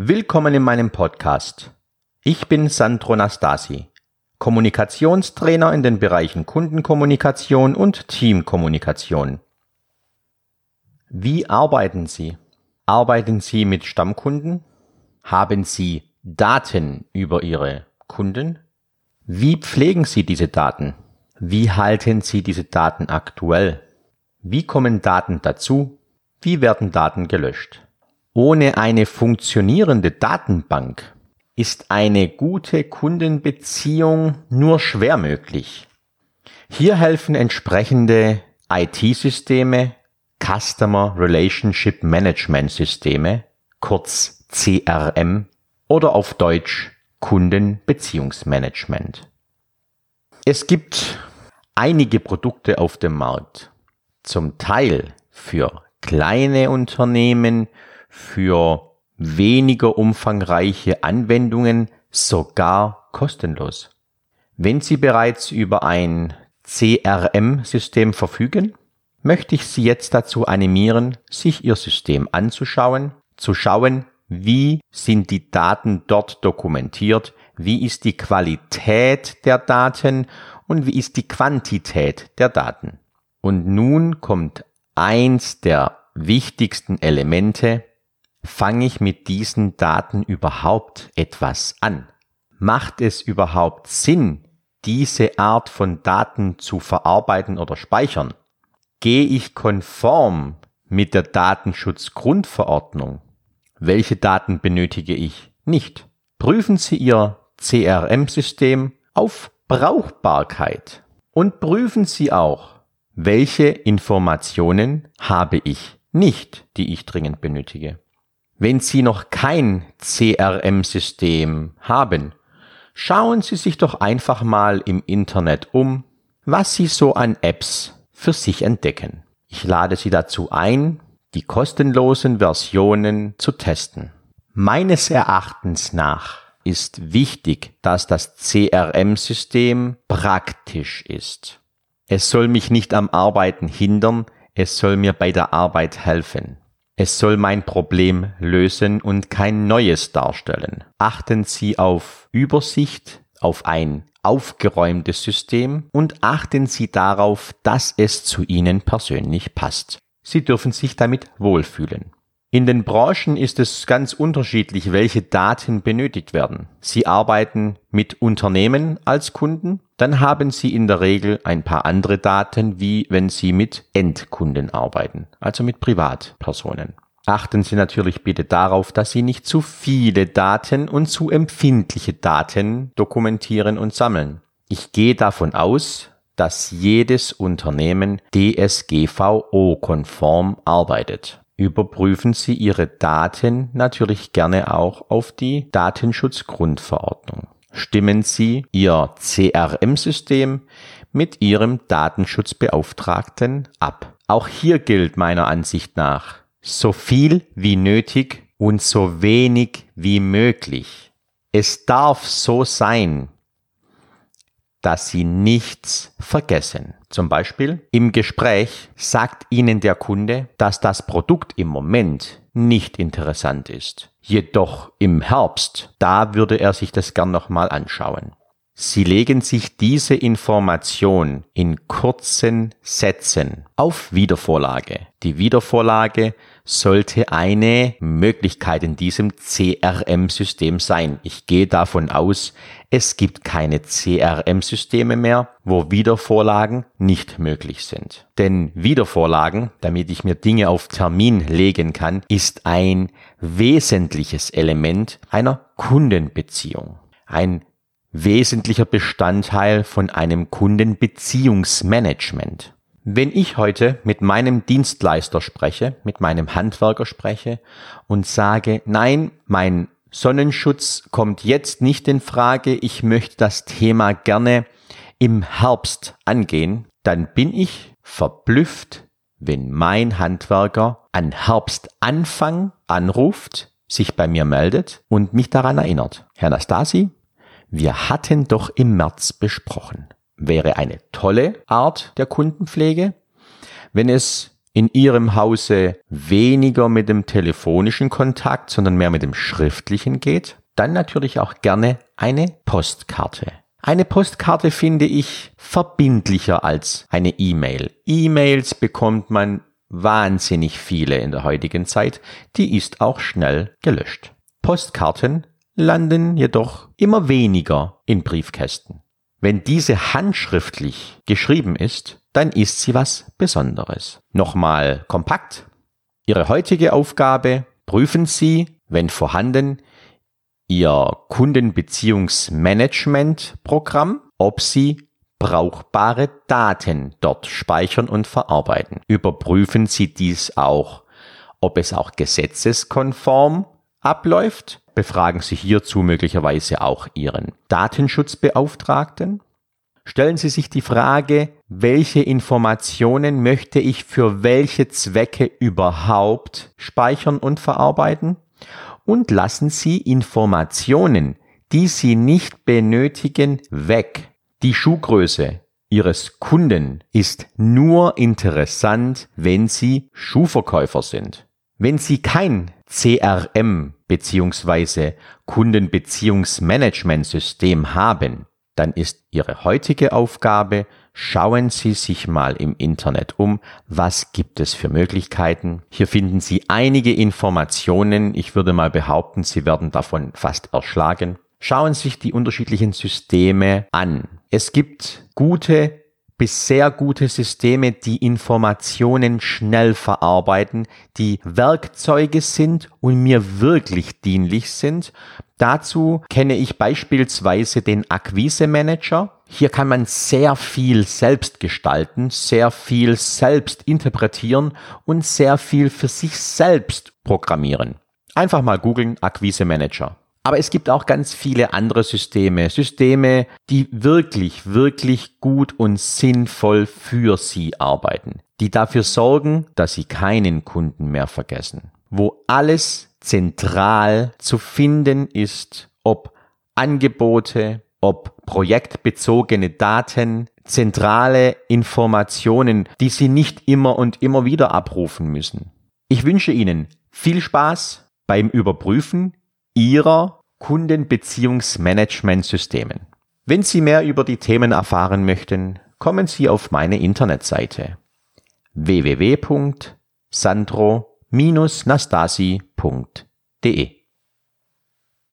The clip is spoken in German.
Willkommen in meinem Podcast. Ich bin Sandro Nastasi, Kommunikationstrainer in den Bereichen Kundenkommunikation und Teamkommunikation. Wie arbeiten Sie? Arbeiten Sie mit Stammkunden? Haben Sie Daten über Ihre Kunden? Wie pflegen Sie diese Daten? Wie halten Sie diese Daten aktuell? Wie kommen Daten dazu? Wie werden Daten gelöscht? Ohne eine funktionierende Datenbank ist eine gute Kundenbeziehung nur schwer möglich. Hier helfen entsprechende IT-Systeme, Customer Relationship Management Systeme, kurz CRM oder auf Deutsch Kundenbeziehungsmanagement. Es gibt einige Produkte auf dem Markt, zum Teil für kleine Unternehmen, für weniger umfangreiche Anwendungen sogar kostenlos. Wenn Sie bereits über ein CRM-System verfügen, möchte ich Sie jetzt dazu animieren, sich Ihr System anzuschauen, zu schauen, wie sind die Daten dort dokumentiert, wie ist die Qualität der Daten und wie ist die Quantität der Daten. Und nun kommt eins der wichtigsten Elemente, fange ich mit diesen Daten überhaupt etwas an? Macht es überhaupt Sinn, diese Art von Daten zu verarbeiten oder speichern? Gehe ich konform mit der Datenschutzgrundverordnung? Welche Daten benötige ich nicht? Prüfen Sie Ihr CRM-System auf Brauchbarkeit und prüfen Sie auch, welche Informationen habe ich nicht, die ich dringend benötige. Wenn Sie noch kein CRM-System haben, schauen Sie sich doch einfach mal im Internet um, was Sie so an Apps für sich entdecken. Ich lade Sie dazu ein, die kostenlosen Versionen zu testen. Meines Erachtens nach ist wichtig, dass das CRM-System praktisch ist. Es soll mich nicht am Arbeiten hindern, es soll mir bei der Arbeit helfen. Es soll mein Problem lösen und kein neues darstellen. Achten Sie auf Übersicht, auf ein aufgeräumtes System und achten Sie darauf, dass es zu Ihnen persönlich passt. Sie dürfen sich damit wohlfühlen. In den Branchen ist es ganz unterschiedlich, welche Daten benötigt werden. Sie arbeiten mit Unternehmen als Kunden, dann haben Sie in der Regel ein paar andere Daten, wie wenn Sie mit Endkunden arbeiten, also mit Privatpersonen. Achten Sie natürlich bitte darauf, dass Sie nicht zu viele Daten und zu empfindliche Daten dokumentieren und sammeln. Ich gehe davon aus, dass jedes Unternehmen DSGVO-konform arbeitet überprüfen Sie Ihre Daten natürlich gerne auch auf die Datenschutzgrundverordnung. Stimmen Sie Ihr CRM-System mit Ihrem Datenschutzbeauftragten ab. Auch hier gilt meiner Ansicht nach so viel wie nötig und so wenig wie möglich. Es darf so sein, dass Sie nichts vergessen. Zum Beispiel im Gespräch sagt Ihnen der Kunde, dass das Produkt im Moment nicht interessant ist. Jedoch im Herbst, da würde er sich das gern nochmal anschauen. Sie legen sich diese Information in kurzen Sätzen auf Wiedervorlage. Die Wiedervorlage sollte eine Möglichkeit in diesem CRM-System sein. Ich gehe davon aus, es gibt keine CRM-Systeme mehr, wo Wiedervorlagen nicht möglich sind. Denn Wiedervorlagen, damit ich mir Dinge auf Termin legen kann, ist ein wesentliches Element einer Kundenbeziehung. Ein wesentlicher Bestandteil von einem Kundenbeziehungsmanagement. Wenn ich heute mit meinem Dienstleister spreche, mit meinem Handwerker spreche und sage, nein, mein Sonnenschutz kommt jetzt nicht in Frage, ich möchte das Thema gerne im Herbst angehen, dann bin ich verblüfft, wenn mein Handwerker an Herbstanfang anruft, sich bei mir meldet und mich daran erinnert. Herr Nastasi, wir hatten doch im März besprochen. Wäre eine tolle Art der Kundenpflege, wenn es in Ihrem Hause weniger mit dem telefonischen Kontakt, sondern mehr mit dem schriftlichen geht, dann natürlich auch gerne eine Postkarte. Eine Postkarte finde ich verbindlicher als eine E-Mail. E-Mails bekommt man wahnsinnig viele in der heutigen Zeit, die ist auch schnell gelöscht. Postkarten landen jedoch immer weniger in Briefkästen. Wenn diese handschriftlich geschrieben ist, dann ist sie was Besonderes. Nochmal kompakt. Ihre heutige Aufgabe, prüfen Sie, wenn vorhanden, Ihr Kundenbeziehungsmanagement-Programm, ob Sie brauchbare Daten dort speichern und verarbeiten. Überprüfen Sie dies auch, ob es auch gesetzeskonform abläuft. Befragen Sie hierzu möglicherweise auch Ihren Datenschutzbeauftragten. Stellen Sie sich die Frage, welche Informationen möchte ich für welche Zwecke überhaupt speichern und verarbeiten? Und lassen Sie Informationen, die Sie nicht benötigen, weg. Die Schuhgröße Ihres Kunden ist nur interessant, wenn Sie Schuhverkäufer sind. Wenn Sie kein CRM bzw. Kundenbeziehungsmanagementsystem haben, dann ist Ihre heutige Aufgabe, schauen Sie sich mal im Internet um, was gibt es für Möglichkeiten. Hier finden Sie einige Informationen, ich würde mal behaupten, Sie werden davon fast erschlagen. Schauen Sie sich die unterschiedlichen Systeme an. Es gibt gute bis sehr gute Systeme, die Informationen schnell verarbeiten, die Werkzeuge sind und mir wirklich dienlich sind. Dazu kenne ich beispielsweise den Akquise Manager. Hier kann man sehr viel selbst gestalten, sehr viel selbst interpretieren und sehr viel für sich selbst programmieren. Einfach mal googeln Akquise Manager. Aber es gibt auch ganz viele andere Systeme, Systeme, die wirklich, wirklich gut und sinnvoll für Sie arbeiten, die dafür sorgen, dass Sie keinen Kunden mehr vergessen, wo alles zentral zu finden ist, ob Angebote, ob projektbezogene Daten, zentrale Informationen, die Sie nicht immer und immer wieder abrufen müssen. Ich wünsche Ihnen viel Spaß beim Überprüfen Ihrer Kundenbeziehungsmanagementsystemen. Wenn Sie mehr über die Themen erfahren möchten, kommen Sie auf meine Internetseite www.sandro-nastasi.de